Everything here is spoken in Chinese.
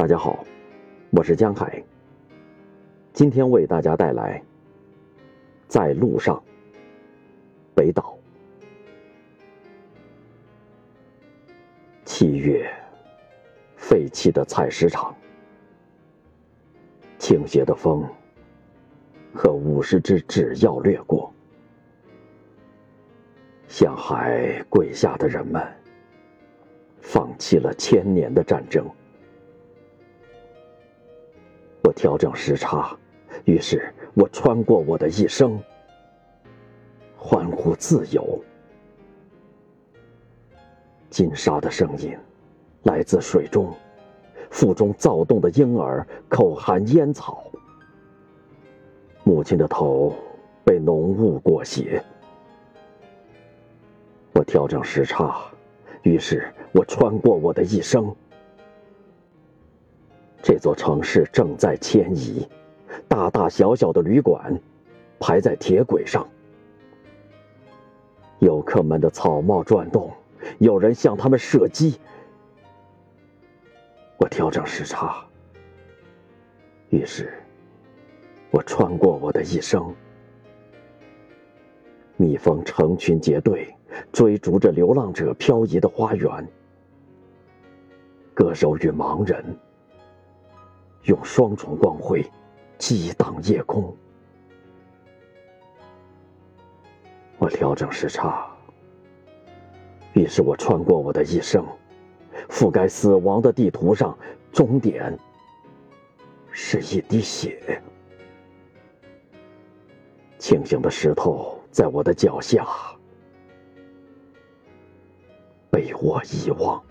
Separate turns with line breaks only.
大家好，我是江海。今天为大家带来《在路上》北岛。七月，废弃的采石场，倾斜的风和五十只纸鹞掠过，向海跪下的人们，放弃了千年的战争。我调整时差，于是我穿过我的一生，欢呼自由。金沙的声音来自水中，腹中躁动的婴儿口含烟草。母亲的头被浓雾裹挟。我调整时差，于是我穿过我的一生。这座城市正在迁移，大大小小的旅馆排在铁轨上，游客们的草帽转动。有人向他们射击，我调整时差，于是我穿过我的一生。蜜蜂成群结队追逐着流浪者漂移的花园，歌手与盲人用双重光辉激荡夜空。我调整时差。于是我穿过我的一生，覆盖死亡的地图上，终点是一滴血。清醒的石头在我的脚下，被我遗忘。